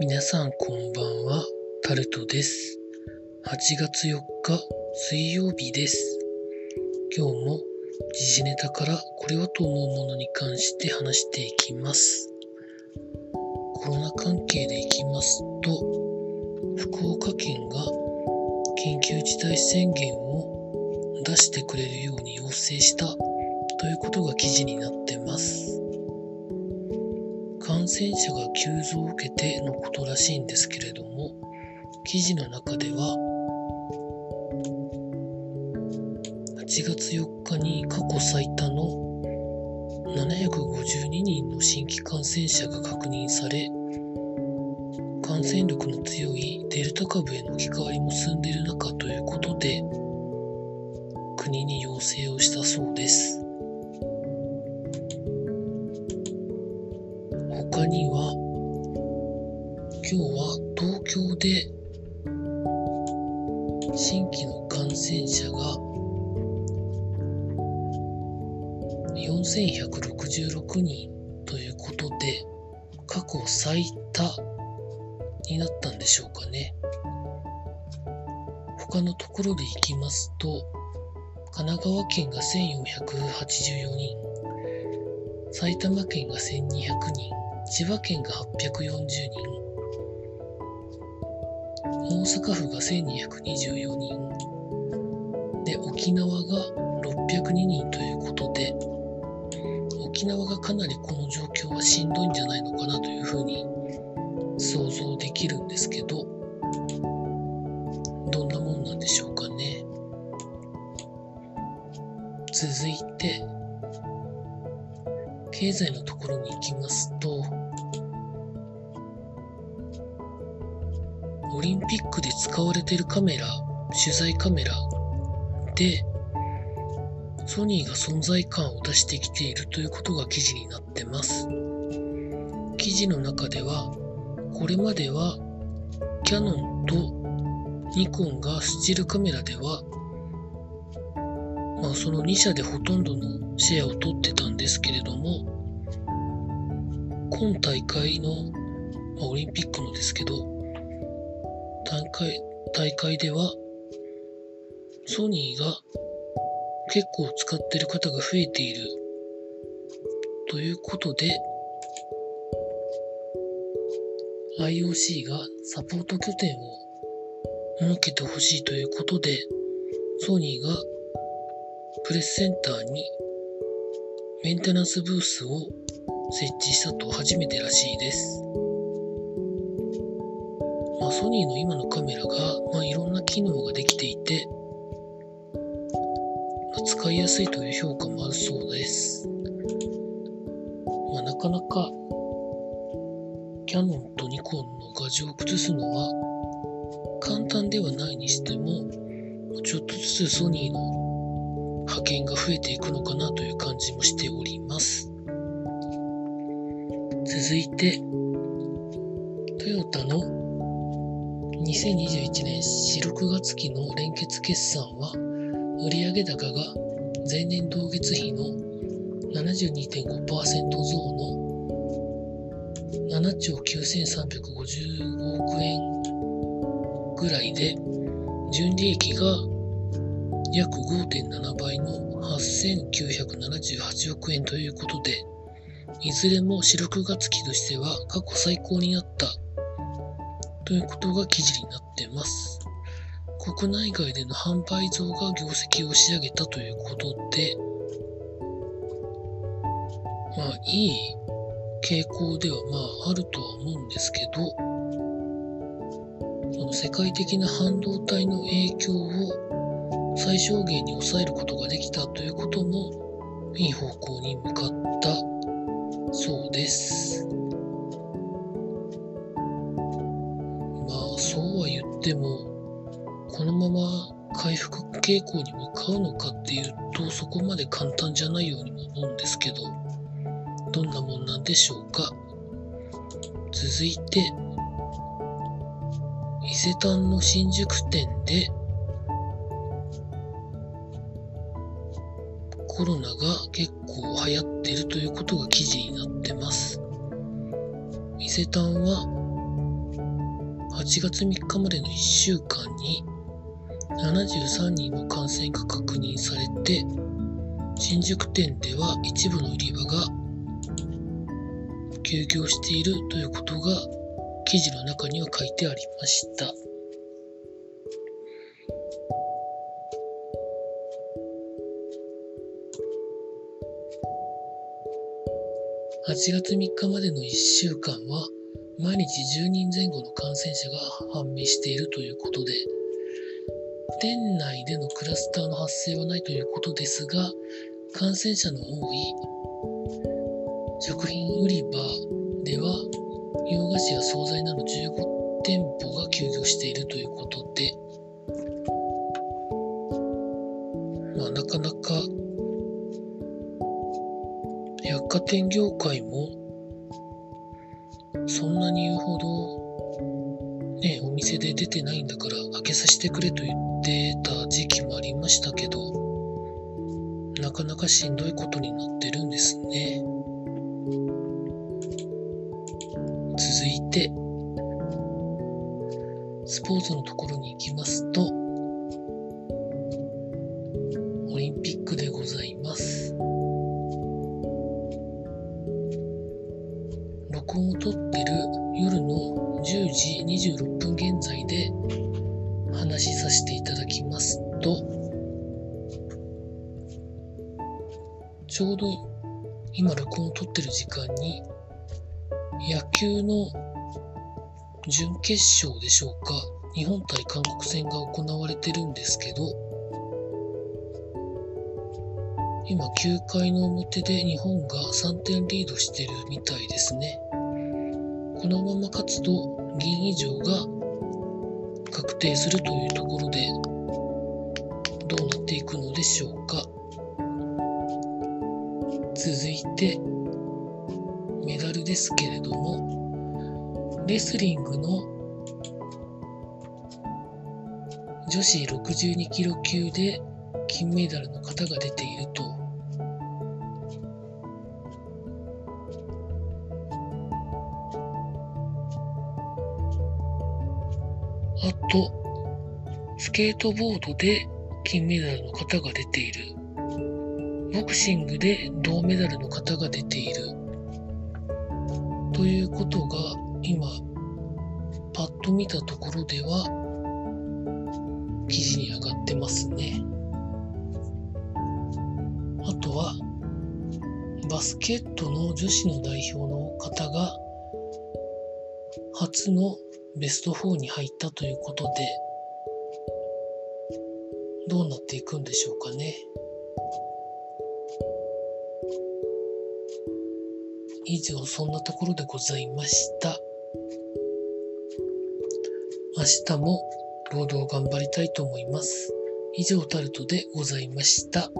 皆さんこんばんは、タルトです。8月4日水曜日です。今日も時事ネタからこれはと思うものに関して話していきます。コロナ関係でいきますと、福岡県が緊急事態宣言を出してくれるように要請したということが記事になってます。染者が急増を受けてのことらしいんですけれども、記事の中では、8月4日に過去最多の752人の新規感染者が確認され、感染力の強いデルタ株への置き換わりも進んでいる中ということで、国に要請をしたそうです。他には、今日は東京で新規の感染者が4166人ということで、過去最多になったんでしょうかね。他のところでいきますと、神奈川県が1484人、埼玉県が1200人、千葉県が840人、大阪府が1224人、で、沖縄が602人ということで、沖縄がかなりこの状況はしんどいんじゃないのかなというふうに想像できるんですけど、どんなもんなんでしょうかね。続いて、経済のところに行きますと、オリンピックで使われているカメラ、取材カメラで、ソニーが存在感を出してきているということが記事になってます。記事の中では、これまではキヤノンとニコンがスチールカメラでは、まあその2社でほとんどのシェアを取ってたんですけれども、今大会の、まあ、オリンピックのですけど、大会、大会では、ソニーが結構使ってる方が増えている。ということで、IOC がサポート拠点を設けてほしいということで、ソニーがプレスセンターにメンテナンスブースを設置したと初めてらしいです。まあ、ソニーの今のカメラが、まあ、いろんな機能ができていて、まあ、使いやすいという評価もあるそうです。まあ、なかなかキヤノンとニコンの画像を崩すのは簡単ではないにしても、ちょっとずつソニーの派遣が増えていくのかなという感じもしております。続いて、トヨタの2021年4、6月期の連結決算は、売上高が前年同月比の72.5%増の7兆9355億円ぐらいで、純利益が約5.7倍の8978億円ということで、いずれも4、6月期としては過去最高になったということが記事になってます。国内外での販売増が業績を押し上げたということで、まあいい傾向ではまああるとは思うんですけど、その世界的な半導体の影響を最小限に抑えることができたということもいい方向に向かったそうです。まあそうは言ってもこのまま回復傾向に向かうのかっていうとそこまで簡単じゃないようにも思うんですけどどんなもんなんでしょうか続いて伊勢丹の新宿店でコロナが結構流行ってるということが記事になってます伊勢丹は8月3日までの1週間に73人の感染が確認されて新宿店では一部の売り場が休業しているということが記事の中には書いてありました。8月3日までの1週間は毎日10人前後の感染者が判明しているということで店内でのクラスターの発生はないということですが感染者の多い食品売り場では洋菓子や惣菜など15店舗が休業しているという店業界もそんなに言うほどねお店で出てないんだから開けさせてくれと言ってた時期もありましたけどなかなかしんどいことになってるんですね。続いて、スポーツのところに行きます26分現在で話しさせていただきますと、ちょうど今録音を撮ってる時間に野球の準決勝でしょうか日本対韓国戦が行われてるんですけど今9回の表で日本が3点リードしてるみたいですね。このまま勝つと銀以上が確定するというところでどうなっていくのでしょうか続いてメダルですけれども、レスリングの女子62キロ級で金メダルの方が出ていると。あと、スケートボードで金メダルの方が出ている。ボクシングで銅メダルの方が出ている。ということが今パッと見たところでは記事に上がってますね。あとはバスケットの女子の代表の方が初のベスト4に入ったということでどうなっていくんでしょうかね。以上そんなところでございました。明日も労働頑張りたいと思います。以上タルトでございました。